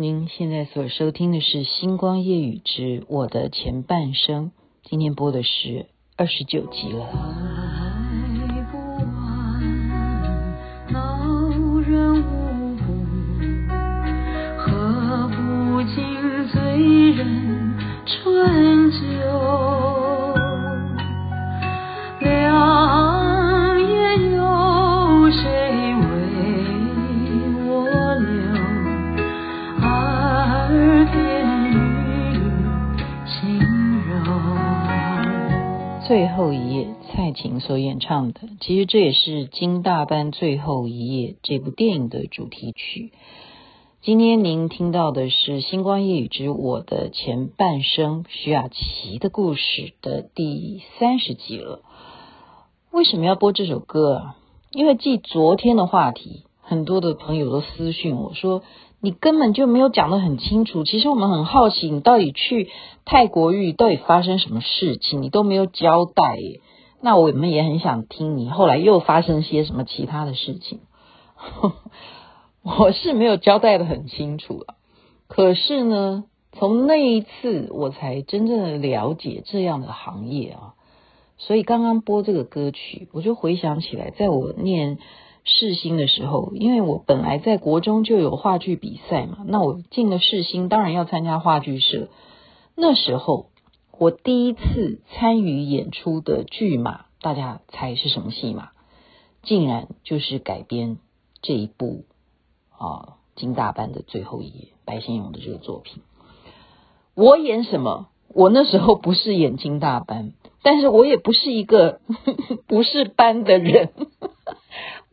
您现在所收听的是《星光夜雨之我的前半生》，今天播的是二十九集了。最后一页，蔡琴所演唱的，其实这也是《金大班最后一页》这部电影的主题曲。今天您听到的是《星光夜雨之我的前半生》徐雅琪的故事的第三十集了。为什么要播这首歌？因为继昨天的话题，很多的朋友都私讯我说。你根本就没有讲得很清楚。其实我们很好奇，你到底去泰国玉到底发生什么事情，你都没有交代耶。那我们也很想听你后来又发生些什么其他的事情。我是没有交代得很清楚啊。可是呢，从那一次我才真正的了解这样的行业啊。所以刚刚播这个歌曲，我就回想起来，在我念。世新的时候，因为我本来在国中就有话剧比赛嘛，那我进了世新，当然要参加话剧社。那时候我第一次参与演出的剧码，大家猜是什么戏码？竟然就是改编这一部啊金大班的最后一页，白先勇的这个作品。我演什么？我那时候不是演金大班，但是我也不是一个 不是班的人。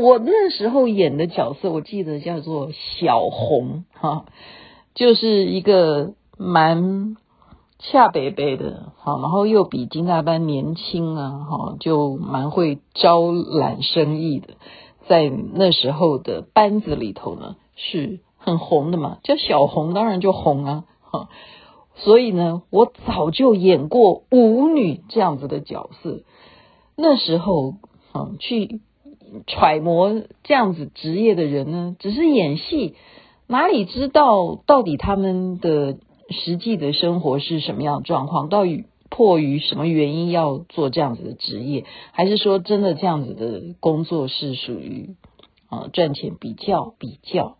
我那时候演的角色，我记得叫做小红哈，就是一个蛮恰北北的，哈，然后又比金大班年轻啊，哈，就蛮会招揽生意的，在那时候的班子里头呢，是很红的嘛，叫小红，当然就红啊，哈，所以呢，我早就演过舞女这样子的角色，那时候，嗯，去。揣摩这样子职业的人呢，只是演戏，哪里知道到底他们的实际的生活是什么样的状况？到底迫于什么原因要做这样子的职业？还是说真的这样子的工作是属于啊赚钱比较比较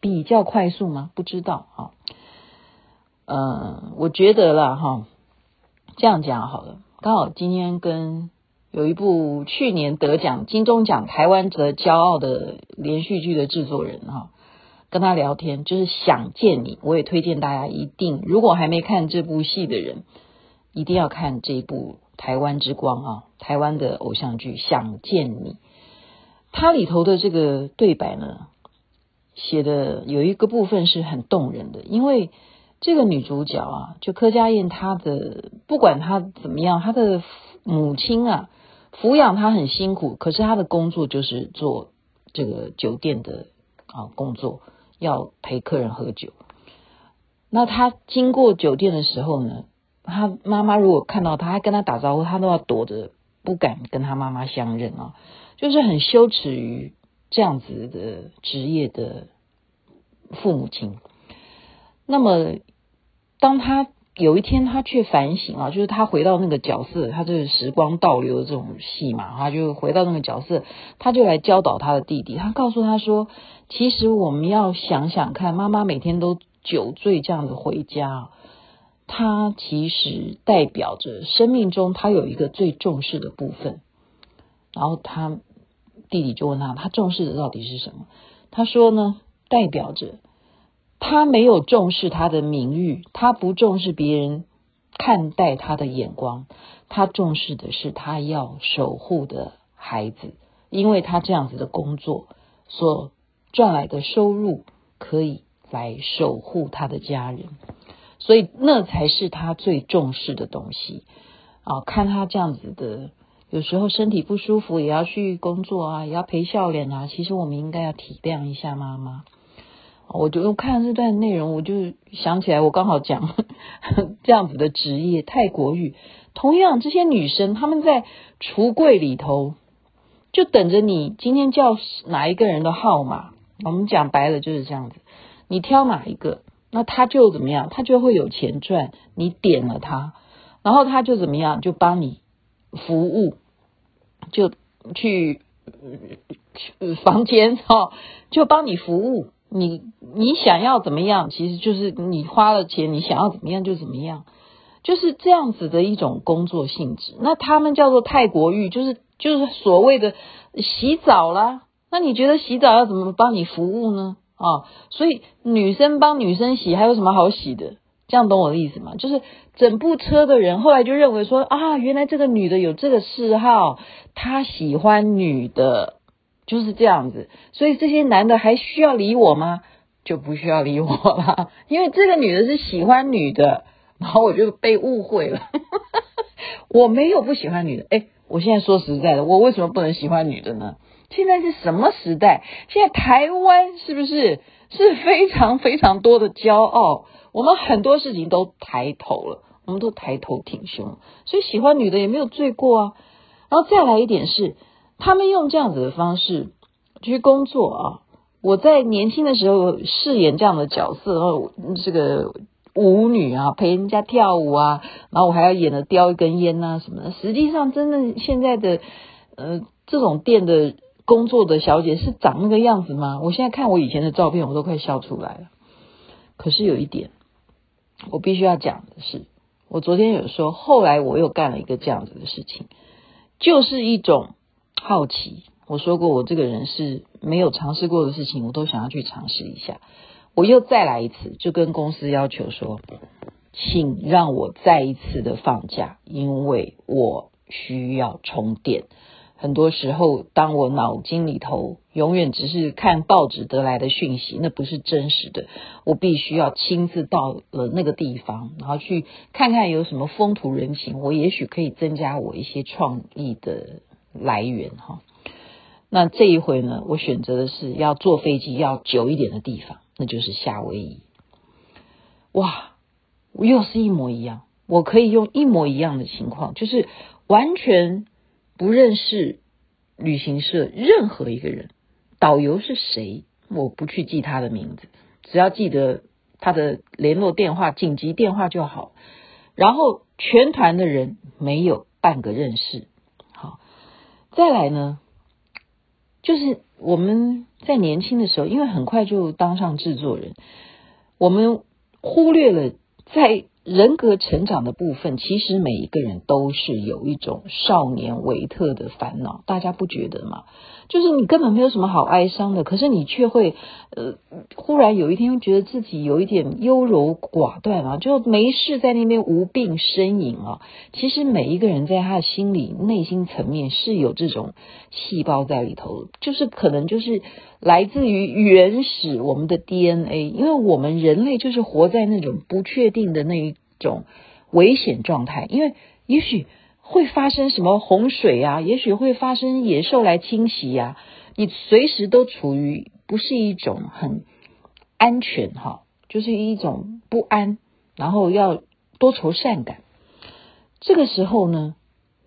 比较快速吗？不知道啊。嗯，我觉得啦哈，这样讲好了。刚好今天跟。有一部去年得奖金钟奖台湾的骄傲的连续剧的制作人哈，跟他聊天就是想见你，我也推荐大家一定，如果还没看这部戏的人，一定要看这一部台湾之光啊，台湾的偶像剧想见你，它里头的这个对白呢，写的有一个部分是很动人的，因为这个女主角啊，就柯佳嬿，她的不管她怎么样，她的母亲啊。抚养他很辛苦，可是他的工作就是做这个酒店的啊工作，要陪客人喝酒。那他经过酒店的时候呢，他妈妈如果看到他，还跟他打招呼，他都要躲着，不敢跟他妈妈相认啊，就是很羞耻于这样子的职业的父母亲。那么当他。有一天，他却反省啊，就是他回到那个角色，他就是时光倒流的这种戏嘛，他就回到那个角色，他就来教导他的弟弟，他告诉他说，其实我们要想想看，妈妈每天都酒醉这样子回家，他其实代表着生命中他有一个最重视的部分。然后他弟弟就问他，他重视的到底是什么？他说呢，代表着。他没有重视他的名誉，他不重视别人看待他的眼光，他重视的是他要守护的孩子，因为他这样子的工作所赚来的收入可以来守护他的家人，所以那才是他最重视的东西啊！看他这样子的，有时候身体不舒服也要去工作啊，也要陪笑脸啊。其实我们应该要体谅一下妈妈。我就看这段内容，我就想起来，我刚好讲 这样子的职业泰国语。同样，这些女生她们在橱柜里头，就等着你今天叫哪一个人的号码。我们讲白了就是这样子，你挑哪一个，那他就怎么样？他就会有钱赚。你点了他，然后他就怎么样？就帮你服务，就去房间 哈，就帮你服务。你你想要怎么样？其实就是你花了钱，你想要怎么样就怎么样，就是这样子的一种工作性质。那他们叫做泰国浴，就是就是所谓的洗澡啦。那你觉得洗澡要怎么帮你服务呢？啊，所以女生帮女生洗，还有什么好洗的？这样懂我的意思吗？就是整部车的人后来就认为说啊，原来这个女的有这个嗜好，她喜欢女的，就是这样子。所以这些男的还需要理我吗？就不需要理我了，因为这个女的是喜欢女的，然后我就被误会了。我没有不喜欢女的，诶，我现在说实在的，我为什么不能喜欢女的呢？现在是什么时代？现在台湾是不是是非常非常多的骄傲？我们很多事情都抬头了，我们都抬头挺胸，所以喜欢女的也没有罪过啊。然后再来一点是，他们用这样子的方式去工作啊。我在年轻的时候饰演这样的角色，然后这个舞女啊，陪人家跳舞啊，然后我还要演的叼一根烟呐什么的。实际上，真的现在的呃这种店的。工作的小姐是长那个样子吗？我现在看我以前的照片，我都快笑出来了。可是有一点，我必须要讲的是，我昨天有说，后来我又干了一个这样子的事情，就是一种好奇。我说过，我这个人是没有尝试过的事情，我都想要去尝试一下。我又再来一次，就跟公司要求说，请让我再一次的放假，因为我需要充电。很多时候，当我脑筋里头永远只是看报纸得来的讯息，那不是真实的。我必须要亲自到了那个地方，然后去看看有什么风土人情，我也许可以增加我一些创意的来源哈。那这一回呢，我选择的是要坐飞机要久一点的地方，那就是夏威夷。哇，又是一模一样，我可以用一模一样的情况，就是完全。不认识旅行社任何一个人，导游是谁？我不去记他的名字，只要记得他的联络电话、紧急电话就好。然后全团的人没有半个认识。再来呢，就是我们在年轻的时候，因为很快就当上制作人，我们忽略了在。人格成长的部分，其实每一个人都是有一种少年维特的烦恼，大家不觉得吗？就是你根本没有什么好哀伤的，可是你却会呃，忽然有一天觉得自己有一点优柔寡断啊，就没事在那边无病呻吟啊。其实每一个人在他的心里、内心层面是有这种细胞在里头，就是可能就是来自于原始我们的 DNA，因为我们人类就是活在那种不确定的那一。种危险状态，因为也许会发生什么洪水啊，也许会发生野兽来侵袭呀，你随时都处于不是一种很安全哈，就是一种不安，然后要多愁善感。这个时候呢，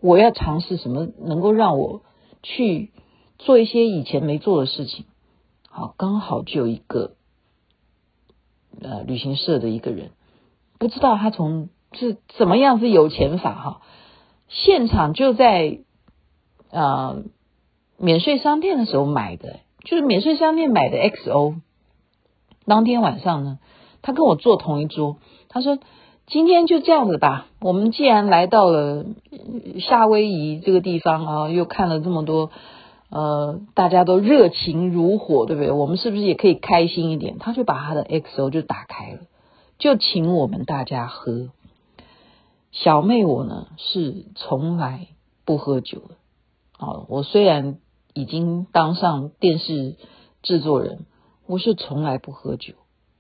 我要尝试什么能够让我去做一些以前没做的事情。好，刚好就有一个呃旅行社的一个人。不知道他从是怎么样是有钱法哈，现场就在呃免税商店的时候买的，就是免税商店买的 XO。当天晚上呢，他跟我坐同一桌，他说今天就这样子吧，我们既然来到了夏威夷这个地方啊，又看了这么多呃大家都热情如火，对不对？我们是不是也可以开心一点？他就把他的 XO 就打开了。就请我们大家喝。小妹我呢是从来不喝酒的。好，我虽然已经当上电视制作人，我是从来不喝酒。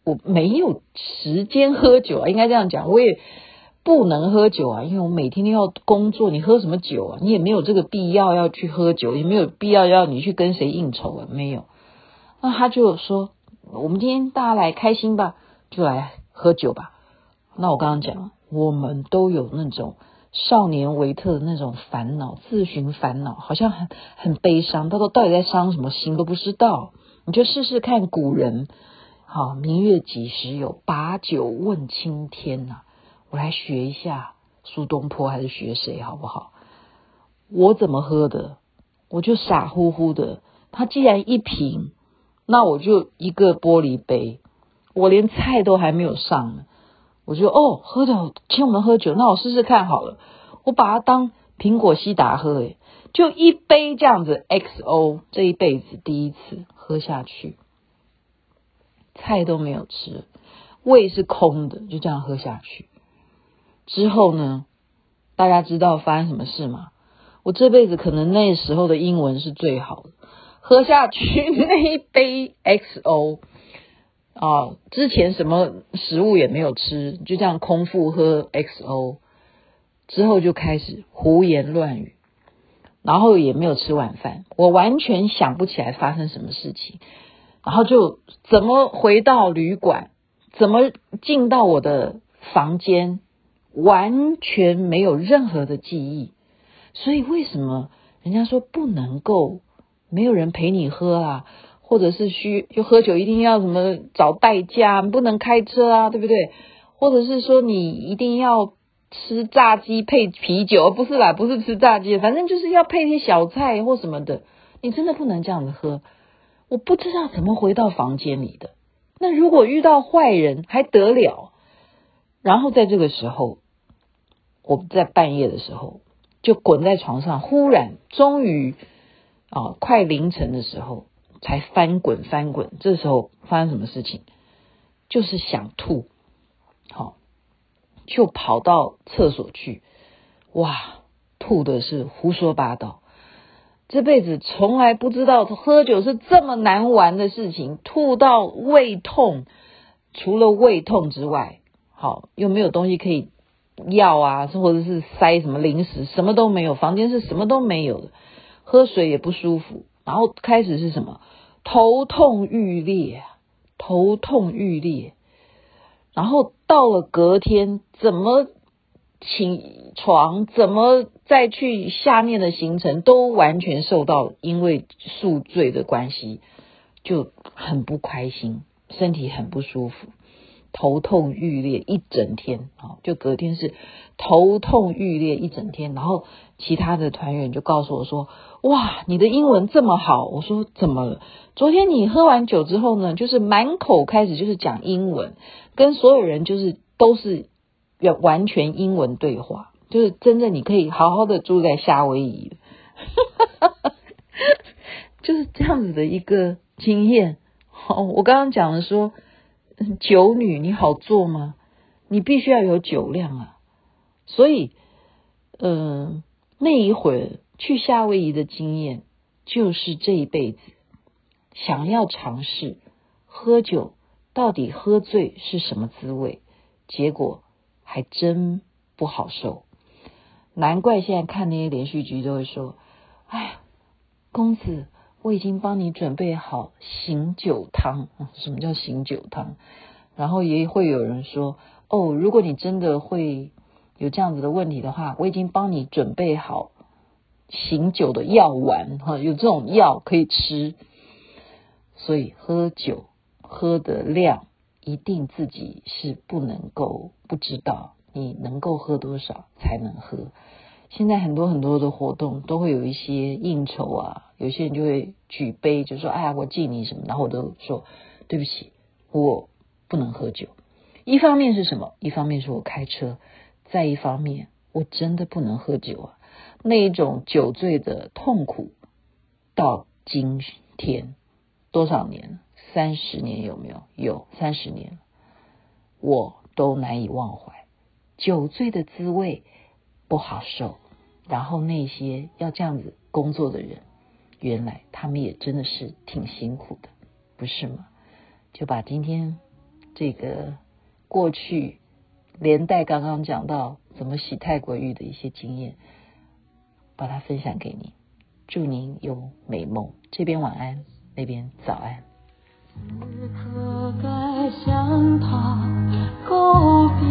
我没有时间喝酒啊，应该这样讲，我也不能喝酒啊，因为我每天都要工作。你喝什么酒啊？你也没有这个必要要去喝酒，也没有必要要你去跟谁应酬啊，没有。那他就说，我们今天大家来开心吧，就来。喝酒吧，那我刚刚讲，我们都有那种少年维特的那种烦恼，自寻烦恼，好像很很悲伤，他说到底在伤什么心都不知道。你就试试看古人，好，明月几时有？把酒问青天呐、我来学一下苏东坡，还是学谁好不好？我怎么喝的？我就傻乎乎的。他既然一瓶，那我就一个玻璃杯。我连菜都还没有上呢，我就哦，喝的请我们喝酒，那我试试看好了。我把它当苹果西打喝，诶，就一杯这样子。XO 这一辈子第一次喝下去，菜都没有吃，胃是空的，就这样喝下去。之后呢，大家知道发生什么事吗？我这辈子可能那时候的英文是最好的，喝下去 那一杯 XO。啊，之前什么食物也没有吃，就这样空腹喝 XO，之后就开始胡言乱语，然后也没有吃晚饭，我完全想不起来发生什么事情，然后就怎么回到旅馆，怎么进到我的房间，完全没有任何的记忆，所以为什么人家说不能够没有人陪你喝啊？或者是需就喝酒一定要什么找代驾，不能开车啊，对不对？或者是说你一定要吃炸鸡配啤酒，不是啦，不是吃炸鸡，反正就是要配些小菜或什么的。你真的不能这样子喝。我不知道怎么回到房间里的。那如果遇到坏人还得了？然后在这个时候，我在半夜的时候就滚在床上，忽然终于啊，快凌晨的时候。才翻滚翻滚，这时候发生什么事情？就是想吐，好，就跑到厕所去，哇，吐的是胡说八道。这辈子从来不知道喝酒是这么难玩的事情，吐到胃痛，除了胃痛之外，好，又没有东西可以药啊，或者是塞什么零食，什么都没有，房间是什么都没有的，喝水也不舒服。然后开始是什么？头痛欲裂，头痛欲裂。然后到了隔天，怎么起床，怎么再去下面的行程，都完全受到因为宿醉的关系，就很不开心，身体很不舒服。头痛欲裂一整天，好，就隔天是头痛欲裂一整天。然后其他的团员就告诉我说：“哇，你的英文这么好。”我说：“怎么了？昨天你喝完酒之后呢，就是满口开始就是讲英文，跟所有人就是都是要完全英文对话，就是真的你可以好好的住在夏威夷，就是这样子的一个经验。好，我刚刚讲的说。”酒女，你好做吗？你必须要有酒量啊！所以，嗯、那一会儿去夏威夷的经验，就是这一辈子想要尝试喝酒，到底喝醉是什么滋味？结果还真不好受。难怪现在看那些连续剧都会说：“哎呀，公子。”我已经帮你准备好醒酒汤。什么叫醒酒汤？然后也会有人说：“哦，如果你真的会有这样子的问题的话，我已经帮你准备好醒酒的药丸，哈，有这种药可以吃。”所以喝酒喝的量一定自己是不能够不知道，你能够喝多少才能喝。现在很多很多的活动都会有一些应酬啊，有些人就会举杯，就说：“哎呀，我敬你什么？”然后我都说：“对不起，我不能喝酒。”一方面是什么？一方面是我开车，再一方面我真的不能喝酒啊。那一种酒醉的痛苦，到今天多少年了？三十年有没有？有三十年，我都难以忘怀。酒醉的滋味不好受。然后那些要这样子工作的人，原来他们也真的是挺辛苦的，不是吗？就把今天这个过去，连带刚刚讲到怎么洗泰国浴的一些经验，把它分享给你。祝您有美梦，这边晚安，那边早安。告别，